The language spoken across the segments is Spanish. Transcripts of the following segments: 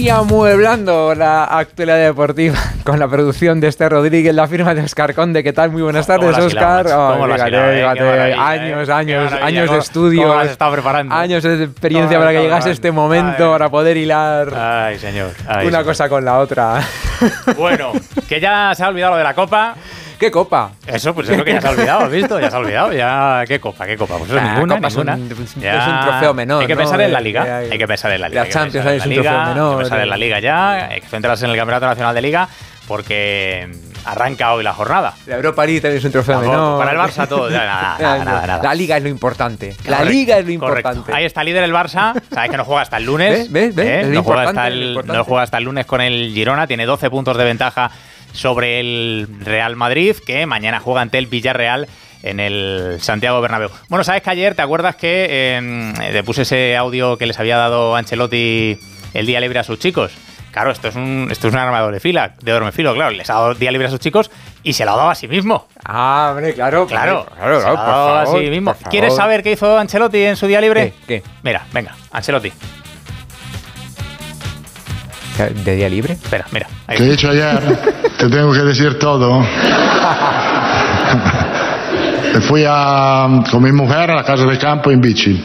Y amueblando la actualidad deportiva con la producción de este Rodríguez, la firma de Oscar Conde. ¿Qué tal? Muy buenas tardes, Oscar. años, años, años de estudio. Años de experiencia para que llegase este momento, para poder hilar Ay, señor. una cosa con la otra. Bueno, que ya se ha olvidado lo de la copa. ¿Qué copa? Eso, pues es lo que ya se ha olvidado, ¿has visto? Ya se ha olvidado. Ya, ¿Qué copa? ¿Qué copa? Pues eso Ah, ninguna, copa es ninguna. un- es un Ya. trofeo menor, Hay que ¿no? pensar en la Eh, liga. eh, Hay que pensar en la liga. la Champions es un trofeo menor, Hay que pensar eh. en la liga ya. Hay que centrarse en el Campeonato Nacional de Liga porque arranca hoy la jornada. La Europa League también es un trofeo menor. Para el Barça todo. ya, Nada, nada, nada, nada. La liga es lo importante. La liga es lo importante. Ahí está líder el Barça. Sabes que no juega hasta el lunes. ¿Ves? ¿Ves? ¿eh? No, juega hasta el, no juega hasta el lunes con el Girona. Tiene 12 puntos de ventaja sobre el Real Madrid, que mañana juega ante el Villarreal en el Santiago Bernabéu. Bueno, sabes que ayer, ¿te acuerdas que eh, te puse ese audio que les había dado Ancelotti el día libre a sus chicos? Claro, esto es un, esto es un arma de doble fila, de doble filo, claro. Les ha dado día libre a sus chicos y se lo ha dado a sí mismo. Ah, hombre, claro. Claro, claro, se claro, lo ha por a sí mismo. ¿Quieres saber qué hizo Ancelotti en su día libre? ¿Qué? Mira, venga, Ancelotti. ¿De día libre? Espera, mira. ahí Te he dicho ayer, te tengo que decir todo. Me fui a, con mi mujer a la casa de campo en bici.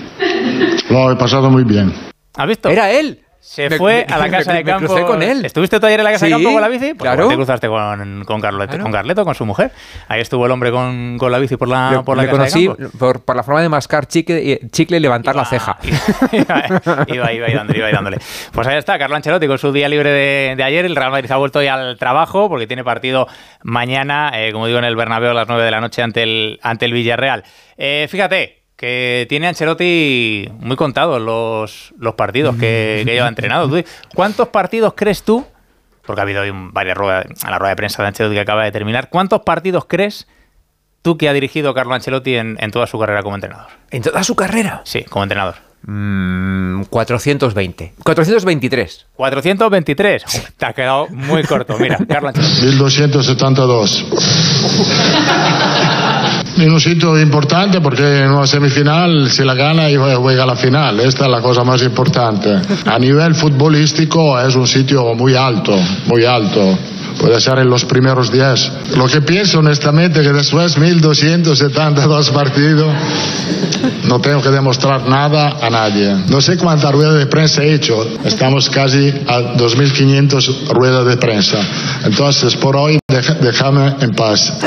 Lo he pasado muy bien. ¿Has visto? Era él. Se Me- fue me- a la me- casa me de campo. crucé con él. ¿Estuviste tú ayer en la casa Sí, de campo con la bici? Pues claro. te cruzaste con, con, Carleto, Claro. con Carleto, con su mujer. Ahí estuvo el hombre con, con la bici por la, por la casa conocí de campo. por, por la forma de mascar chicle, y- chicle y levantar la ceja. Iba, iba, iba, iba dándole, iba dándole. Pues ahí está, Carlo Ancelotti con su día libre de, de ayer. El Real Madrid ha vuelto ya al trabajo porque tiene partido mañana, eh, como digo, en el Bernabéu a las 9 de la noche ante el, ante el Villarreal. Eh, fíjate que tiene Ancelotti muy contados los, los partidos que, que lleva entrenado. ¿Cuántos partidos crees tú? Porque ha habido varias ruedas, a la rueda de prensa de Ancelotti que acaba de terminar. ¿Cuántos partidos crees tú que ha dirigido Carlo Ancelotti en, en toda su carrera como entrenador? En toda su carrera. Sí, como entrenador. Mm, 420. 423. 423. Joder, Te ha quedado muy corto. Mira, Carlo Ancelotti. 1272. En un sitio importante porque en una semifinal si la gana y juega la final. Esta es la cosa más importante. A nivel futbolístico es un sitio muy alto, muy alto. Puede ser en los primeros 10. Lo que pienso honestamente que después 1272 partidos no tengo que demostrar nada a nadie. No sé cuántas ruedas de prensa he hecho. Estamos casi a 2500 ruedas de prensa. Entonces, por hoy, déjame en paz.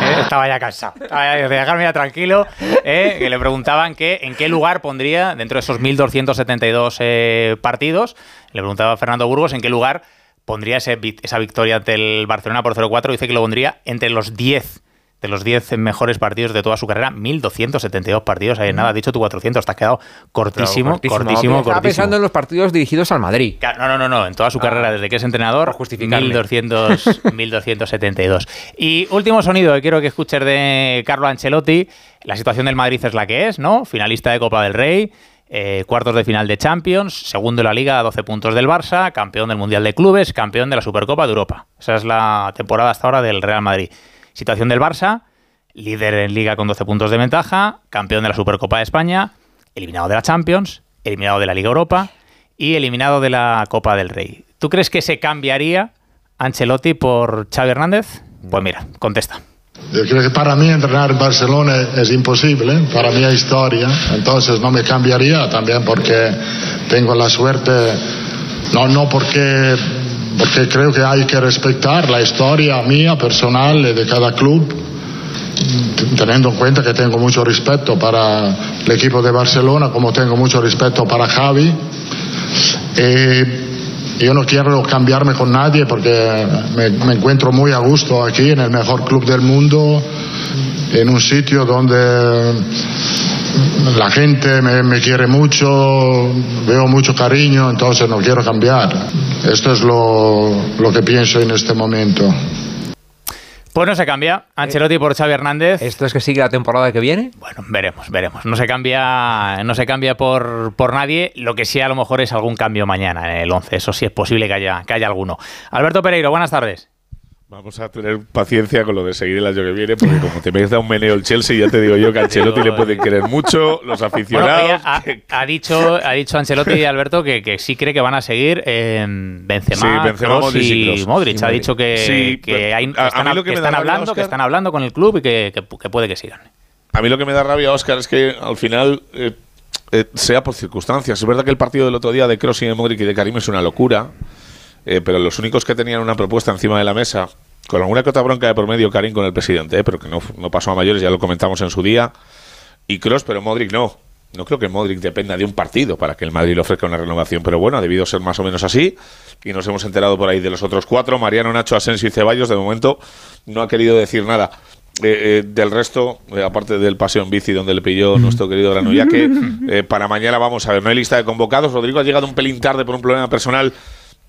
Eh, Estaba ya cansado. Dejarme ya tranquilo. eh, que le preguntaban que en qué lugar pondría, dentro de esos 1.272 eh, partidos, le preguntaba a Fernando Burgos en qué lugar pondría ese esa victoria ante el Barcelona por 0-4. Dice que lo pondría entre los 10 de los 10 mejores partidos de toda su carrera. 1.272 partidos. Ahí nada, has dicho tú 400. Te has quedado cortísimo, cortísimo, cortísimo. Estaba pensando en los partidos dirigidos al Madrid. Claro, No, no, no, no, en toda su Ah, carrera, desde que es entrenador, por justificarme. 1200, 1272. Y último sonido que quiero que escuches de Carlo Ancelotti. La situación del Madrid es la que es, ¿no? Finalista de Copa del Rey, eh, cuartos de final de Champions, segundo en la Liga a 12 puntos del Barça, campeón del Mundial de Clubes, campeón de la Supercopa de Europa. Esa es la temporada hasta ahora del Real Madrid. Situación del Barça, líder en Liga con 12 puntos de ventaja, campeón de la Supercopa de España, eliminado de la Champions, eliminado de la Liga Europa y eliminado de la Copa del Rey. ¿Tú crees que se cambiaría Ancelotti por Xavi Hernández? Pues mira, contesta. Yo creo que para mí entrenar en Barcelona es imposible, para mí es historia, entonces no me cambiaría también porque tengo la suerte, no, no porque, porque creo que hay que respetar la historia mía, personal de cada club, teniendo en cuenta que tengo mucho respeto para el equipo de Barcelona, como tengo mucho respeto para Javi. Eh, yo no quiero cambiarme con nadie porque me, encuentro muy a gusto aquí en el mejor club del mundo, en un sitio donde la gente me, me quiere mucho, veo mucho cariño, entonces no quiero cambiar. Esto es lo, lo que pienso en este momento. Pues no se cambia Ancelotti por Xavi Hernández. ¿Esto es que sigue la temporada que viene? Bueno, veremos, veremos. No se cambia, no se cambia por, por nadie. Lo que sí a lo mejor es algún cambio mañana en el 11. Eso sí es posible que haya, que haya alguno. Alberto Pereiro, buenas tardes. Vamos a tener paciencia con lo de seguir el año que viene, porque como te da un meneo el Chelsea, ya te digo yo que a Ancelotti le pueden querer mucho, los aficionados. ha, dicho, ha dicho Ancelotti y Alberto que, que, sí cree que van a seguir en Benzema, y, Modric. Ha dicho que, están, hablando, que están hablando con el club y que, puede que sigan. A mí lo que me da rabia, Oscar, es que al final eh, eh, sea por circunstancias. Es verdad que el partido del otro día de Kroos y de Modric y de Karim es una locura. Eh, pero los únicos que tenían una propuesta encima de la mesa, con alguna que otra bronca de por medio, Karim con el presidente, eh, pero que no, no, pasó a mayores, ya lo comentamos en su día, y Cross, pero Modric no. No creo que Modric dependa de un partido para que el Madrid le ofrezca una renovación, pero bueno, ha debido ser más o menos así. Y nos hemos enterado por ahí de los otros cuatro. Mariano, Nacho, Asensio y Ceballos, de momento no ha querido decir nada. Eh, del resto, aparte del paseo en bici donde le pilló nuestro querido ya que para mañana vamos a ver, no hay lista de convocados. Rodrigo ha llegado un pelín tarde por un problema personal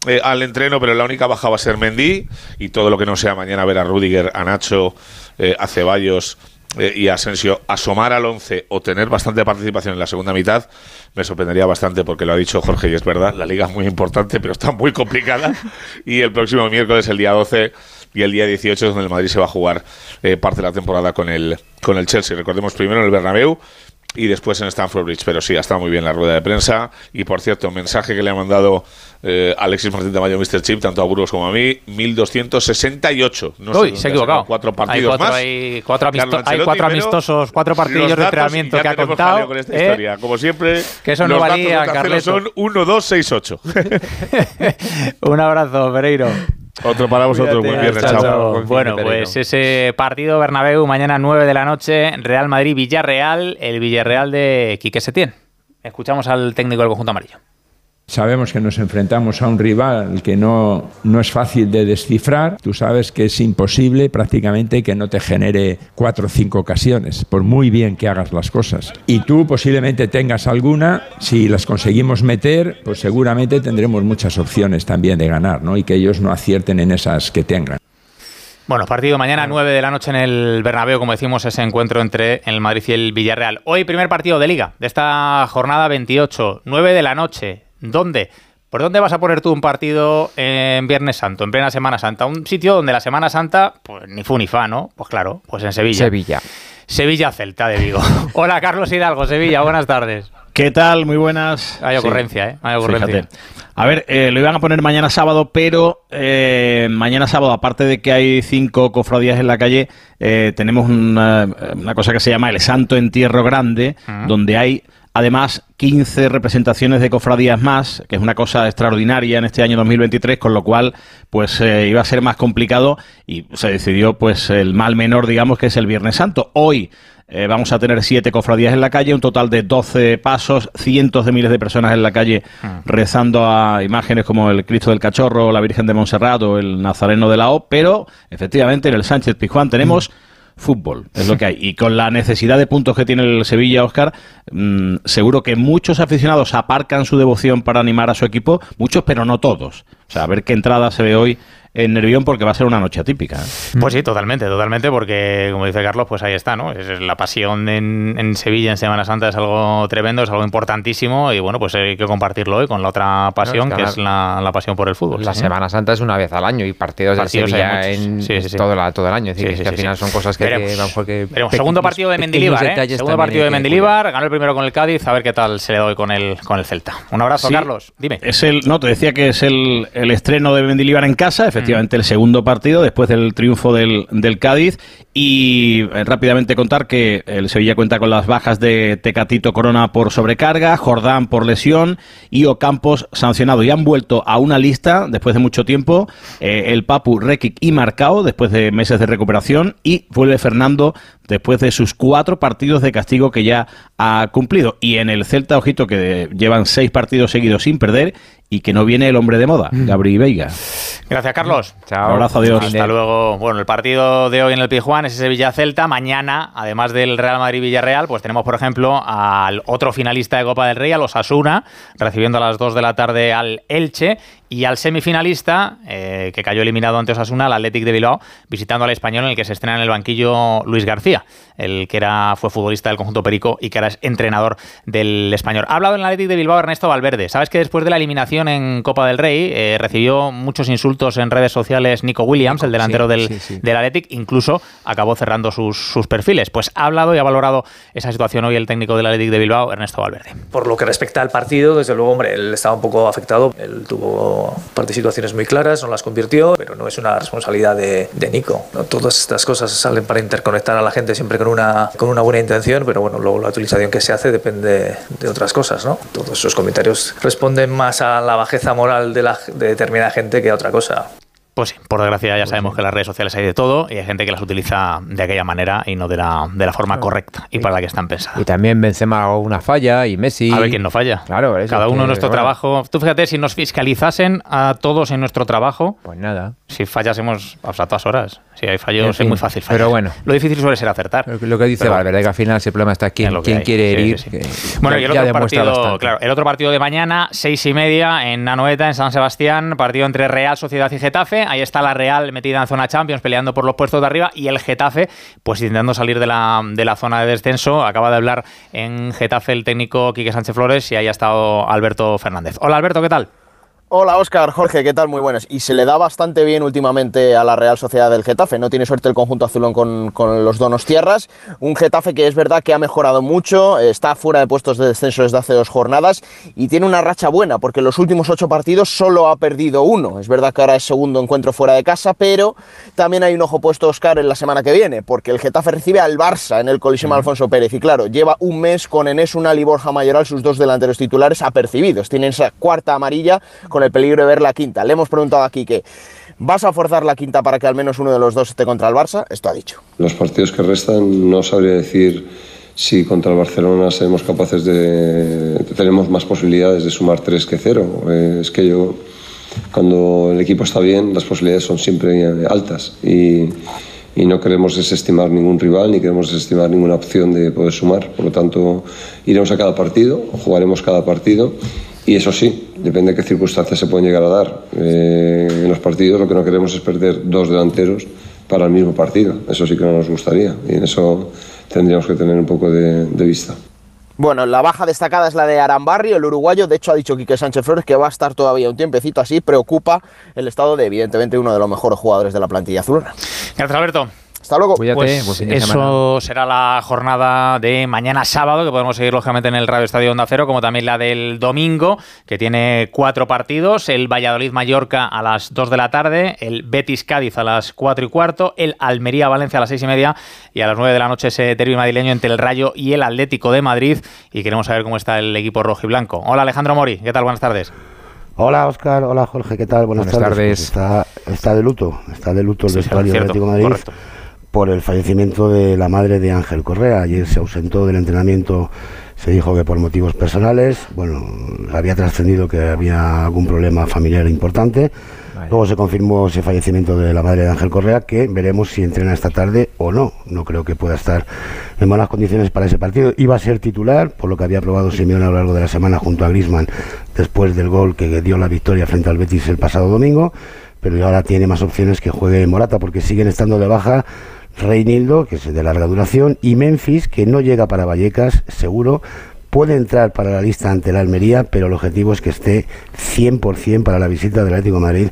eh, al entreno, pero la única baja va a ser Mendy y todo lo que no sea mañana ver a Rudiger, a Nacho, eh, a Ceballos eh, y a Asensio asomar al 11 o tener bastante participación en la segunda mitad, me sorprendería bastante porque lo ha dicho Jorge y es verdad, la liga es muy importante, pero está muy complicada y el próximo miércoles, el día 12 y el día 18 es donde el Madrid se va a jugar parte de la temporada con el, con el Chelsea. Recordemos primero en el Bernabéu, y después en Stanford Bridge. Pero sí, ha estado muy bien la rueda de prensa. Y por cierto, mensaje que le ha mandado eh, Alexis Martín de Mayo, Mr. Chip, tanto a Burgos como a mí, 1268. No Uy, se ha equivocado. Cuatro partidos más. Hay cuatro, amistosos, cuatro partidos de entrenamiento que ha contado. Con esta ¿eh? historia. Como siempre, que eso no los valía, datos son 1, 2, 6, 8. un abrazo, Pereiro. Otro para vosotros, buen viernes, chao. Bueno, pues ese partido Bernabéu mañana 9 de la noche, Real Madrid-Villarreal, el Villarreal de Quique Setién. Escuchamos al técnico del conjunto amarillo. Sabemos que nos enfrentamos a un rival que no, no es fácil de descifrar. Tú sabes que es imposible prácticamente que no te genere cuatro o cinco ocasiones, por muy bien que hagas las cosas. Y tú posiblemente tengas alguna, si las conseguimos meter, pues seguramente tendremos muchas opciones también de ganar, ¿no? Y que ellos no acierten en esas que tengan. Bueno, partido mañana 9 de la noche en el Bernabéu, como decimos, ese encuentro entre el Madrid y el Villarreal. Hoy primer partido de liga de esta jornada 28, 9 de la noche. ¿Dónde? ¿Por dónde vas a poner tú un partido en Viernes Santo, en plena Semana Santa? Un sitio donde la Semana Santa, pues ni fu ni fa, ¿no? Pues claro, pues en Sevilla. Sevilla. Sevilla Celta de Vigo. Hola Carlos Hidalgo, Sevilla, buenas tardes. ¿Qué tal? Muy buenas. Hay ocurrencia, ¿eh? Hay ocurrencia. A ver, eh, lo iban a poner mañana sábado, pero eh, mañana sábado, aparte de que hay cinco cofradías en la calle, eh, tenemos una, cosa que se llama el Santo Entierro Grande, donde hay Además, 15 representaciones de cofradías más, que es una cosa extraordinaria en este año 2023, con lo cual pues eh, iba a ser más complicado y se decidió pues el mal menor, digamos, que es el Viernes Santo. Hoy eh, vamos a tener siete cofradías en la calle, un total de 12 pasos, cientos de miles de personas en la calle ah. rezando a imágenes como el Cristo del Cachorro, la Virgen de Montserrat o el Nazareno de la O, pero efectivamente en el Sánchez Pizjuán tenemos... Mm fútbol, es lo que hay. Y con la necesidad de puntos que tiene el Sevilla, Oscar, mm, seguro que muchos aficionados aparcan su devoción para animar a su equipo, muchos, pero no todos. O sea, a ver qué entrada se ve hoy en Nervión porque va a ser una noche atípica. ¿eh? Pues sí, totalmente, totalmente, porque como dice Carlos, pues ahí está, ¿no? Es, la pasión en, Sevilla en Semana Santa es algo tremendo, es algo importantísimo y bueno, pues hay que compartirlo hoy con la otra pasión que, es la, pasión por el fútbol. La Semana Santa es una vez al año y partidos, de Sevilla en todo, todo, el año, es decir, que al final son cosas que, veremos, que, segundo partido de Mendilibar, ¿eh? Segundo partido de Mendilibar, ganó el primero con el Cádiz, a ver qué tal se le doy con el con el Celta. Un abrazo, Carlos. Dime. Es el, no, te decía que es el, el estreno de Mendilibar en casa, efectivamente efectivamente el segundo partido después del triunfo del, del Cádiz y eh, rápidamente contar que el Sevilla cuenta con las bajas de Tecatito Corona por sobrecarga, Jordán por lesión y Ocampos sancionado. Y han vuelto a una lista después de mucho tiempo eh, el Papu, Rekic y Marcao después de meses de recuperación y vuelve Fernando después de sus cuatro partidos de castigo que ya ha cumplido. Y en el Celta, ojito, que llevan seis partidos seguidos sin perder y que no viene el hombre de moda, mm. Gabriel Veiga. Gracias, Carlos. Chao. Un abrazo, adiós. Hasta luego. Bueno, el partido de hoy en el Pijuán es ese Villa-Celta. Mañana, además del Real Madrid-Villarreal, pues tenemos, por ejemplo, al otro finalista de Copa del Rey, a los Asuna, recibiendo a las 2 de la tarde al Elche. Y al semifinalista, eh, que cayó eliminado ante Osasuna, el Athletic de Bilbao, visitando al español en el que se estrena en el banquillo Luis García, el que era, fue futbolista del conjunto Perico y que ahora es entrenador del español. Ha hablado en el Athletic de Bilbao Ernesto Valverde. Sabes que después de la eliminación en Copa del Rey eh, recibió muchos insultos en redes sociales Nico Williams, el delantero del, del Athletic, incluso acabó cerrando sus, sus perfiles. Pues ha hablado y ha valorado esa situación hoy el técnico del Athletic de Bilbao, Ernesto Valverde. Por lo que respecta al partido, desde luego, hombre, él estaba un poco afectado. Él tuvo parte de situaciones muy claras, no las convirtió, pero no es una responsabilidad de, de Nico. ¿no? Todas estas cosas salen para interconectar a la gente siempre con una, con una buena intención, pero bueno, luego la utilización que se hace depende de otras cosas, ¿no? Todos esos comentarios responden más a la bajeza moral de, la, de determinada gente que a otra cosa. Pues sí, por desgracia ya sabemos que las redes sociales hay de todo y hay gente que las utiliza de aquella manera y no de la, de la forma correcta y para la que están pensadas. Y también Benzema una falla y Messi. A ver quién no falla. Claro, eso Cada uno en nuestro bueno, trabajo. Tú fíjate, si nos fiscalizasen a todos en nuestro trabajo, Pues nada. si fallásemos pues, a todas horas. Si hay fallos En fin, es muy fácil fallar. pero bueno. Lo difícil suele ser acertar. Lo que- dice Valverde, que al final ese problema está Es quién, hay. quiere herir. sí, sí. que Bueno, ya- y el otro, partido, claro, el otro partido de mañana, seis y media, en Anoeta, en San Sebastián, partido entre Real Sociedad y Getafe. Ahí está la Real metida en zona Champions, peleando por los puestos de arriba, y el Getafe, pues intentando salir de la, de la zona de descenso. Acaba de hablar en Getafe el técnico Quique Sánchez Flores y ahí ha estado Alberto Fernández. Hola Alberto, ¿qué tal? Hola Óscar, Jorge, ¿qué tal? Muy buenas. Y se le da bastante bien últimamente a la Real Sociedad del Getafe. No tiene suerte el conjunto azulón con, con los donos tierras. Un Getafe que es verdad que ha mejorado mucho, está fuera de puestos de descenso desde hace dos jornadas y tiene una racha buena porque en los últimos ocho partidos solo ha perdido uno. Es verdad que ahora es segundo encuentro fuera de casa, pero también hay un ojo puesto, Óscar, en la semana que viene, porque el Getafe recibe al Barça en el Coliseum Alfonso Pérez. Y claro, lleva un mes con Enes Unal y Borja Mayoral, sus dos delanteros titulares, apercibidos. Tienen esa cuarta amarilla con el peligro de ver la quinta. Le hemos preguntado aquí que ¿vas a forzar la quinta para que al menos uno de los dos esté contra el Barça? Esto ha dicho. Los partidos que restan no sabría decir si contra el Barcelona seremos capaces de... tenemos más posibilidades de sumar tres que cero. Eh, Es que yo, cuando el equipo está bien, las posibilidades son siempre eh, altas y, y no queremos desestimar ningún rival ni queremos desestimar ninguna opción de poder sumar. Por lo tanto, iremos a cada partido, jugaremos cada partido y eso sí, depende de qué circunstancias se pueden llegar a dar. Eh, en los partidos lo que no queremos es perder dos delanteros para el mismo partido. Eso sí que no nos gustaría y en eso tendríamos que tener un poco de, de vista. Bueno, la baja destacada es la de Arambarri, el uruguayo. De hecho, ha dicho Quique Sánchez Flores que va a estar todavía un tiempecito así. Preocupa el estado de, evidentemente, uno de los mejores jugadores de la plantilla azulona. Gracias Alberto. Hasta luego. Cuídate, Pues eso semana. será la jornada de mañana sábado, que podemos seguir lógicamente en el Radio Estadio Onda Cero, como también la del domingo, que tiene cuatro partidos, el Valladolid-Mallorca a las 2 de la tarde, el Betis-Cádiz a las 4 y cuarto, el Almería-Valencia a las 6 y media y a las 9 de la noche ese derbi madrileño entre el Rayo y el Atlético de Madrid y queremos saber cómo está el equipo rojo y blanco. Hola Alejandro Mori, ¿qué tal? Buenas tardes. Hola Oscar, hola Jorge, ¿qué tal? Buenas, Buenas tardes. Está, está de luto, está de luto el Sí, vestuario cierto, del Atlético de Madrid correcto. Por el fallecimiento de la madre de Ángel Correa. Ayer se ausentó del entrenamiento, se dijo que por motivos personales, bueno, había trascendido que había algún problema familiar importante. Luego se confirmó ese fallecimiento de la madre de Ángel Correa, que veremos si entrena esta tarde o no. No creo que pueda estar en buenas condiciones para ese partido. Iba a ser titular, por lo que había probado Simeone a lo largo de la semana junto a Grisman, después del gol que dio la victoria frente al Betis el pasado domingo. Pero ahora tiene más opciones que juegue Morata, porque siguen estando de baja Reinildo, que es de larga duración, y Memphis, que no llega para Vallecas, seguro. Puede entrar para la lista ante la Almería, pero el objetivo es que esté 100% para la visita del Atlético de Madrid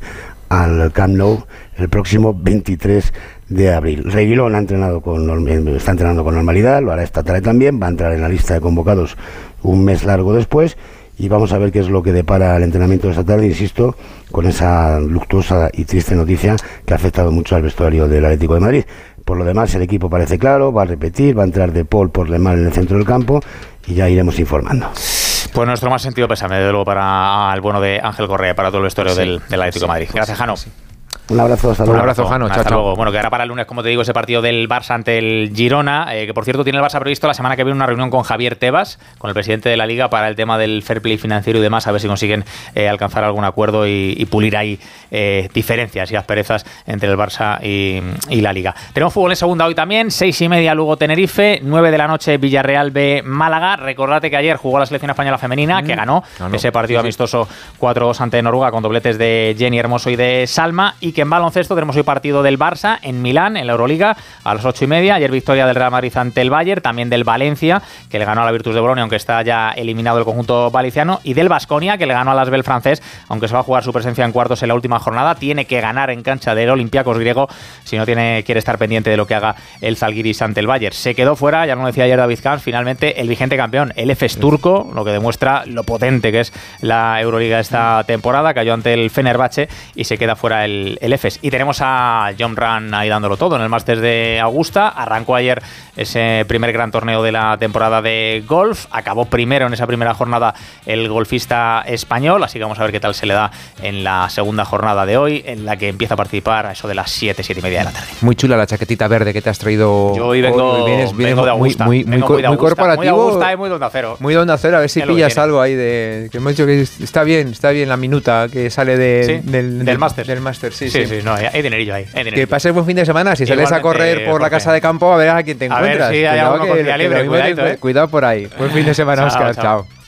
al Camp Nou el próximo 23 de abril. Reguilón ha entrenado con, está entrenando con normalidad, lo hará esta tarde también, va a entrar en la lista de convocados un mes largo después y vamos a ver qué es lo que depara el entrenamiento de esta tarde, insisto, con esa luctuosa y triste noticia que ha afectado mucho al vestuario del Atlético de Madrid. Por lo demás, el equipo parece claro, va a repetir, va a entrar de Paul por Lemar en el centro del campo y ya iremos informando. Pues nuestro más sentido pésame, de luego, para el bueno de Ángel Correa, para todo el vestuario del, del Atlético de Madrid. Gracias, Jano. Un abrazo, hasta luego. Un abrazo, Jano. Hasta luego. Bueno, que ahora para el lunes, como te digo, ese partido del Barça ante el Girona, eh, que por cierto tiene el Barça previsto la semana que viene una reunión con Javier Tebas, con el presidente de la Liga, para el tema del fair play financiero y demás, a ver si consiguen eh, alcanzar algún acuerdo y, pulir ahí eh, diferencias y asperezas entre el Barça y, la Liga. Tenemos fútbol en segunda hoy también, seis y media luego Tenerife, nueve de la noche Villarreal B Málaga. Recordate que ayer jugó la selección española femenina, que mm. ganó ese partido amistoso 4-2 ante Noruega con dobletes de Jenny Hermoso y de Salma, y que en baloncesto tenemos hoy partido del Barça en Milán, en la Euroliga, a las ocho y media. Ayer victoria del Real Madrid ante el Bayern, también del Valencia, que le ganó a la Virtus de Bolonia, aunque está ya eliminado el conjunto valiciano, y del Basconia, que le ganó a las Bel francés, aunque se va a jugar su presencia en cuartos en la última jornada. Tiene que ganar en cancha del Olympiacos griego si no tiene, quiere estar pendiente de lo que haga el Zalgiris ante el Bayern. Se quedó fuera, ya lo decía ayer David Kahn, finalmente el vigente campeón, el EFES turco, lo que demuestra lo potente que es la Euroliga esta temporada, cayó ante el Fenerbahce y se queda fuera el, el EFES. Y tenemos a John Run ahí dándolo todo en el Masters de Augusta. Arrancó ayer ese primer gran torneo de la temporada de golf. Acabó primero en esa primera jornada el golfista español, así que vamos a ver qué tal se le da en la segunda jornada de hoy, en la que empieza a participar a eso de las 7, 7 y media de la tarde. Muy chula la chaquetita verde que te has traído. Yo hoy vengo, de Augusta. Muy, muy, muy, corporativo. Muy muy donde cero. Muy donde cero, a ver si pillas algo ahí de. Que hemos dicho que está bien, está bien la minuta que sale de, del, del máster. Del máster, sí, sí. Sí, no, hay, dinerillo ahí. Que pases buen fin de semana. Si sales a correr por la casa de campo, a ver a quién te encuentras. A ver si hay algo libre, cuidado por ahí. Buen fin de semana, Oscar. chao.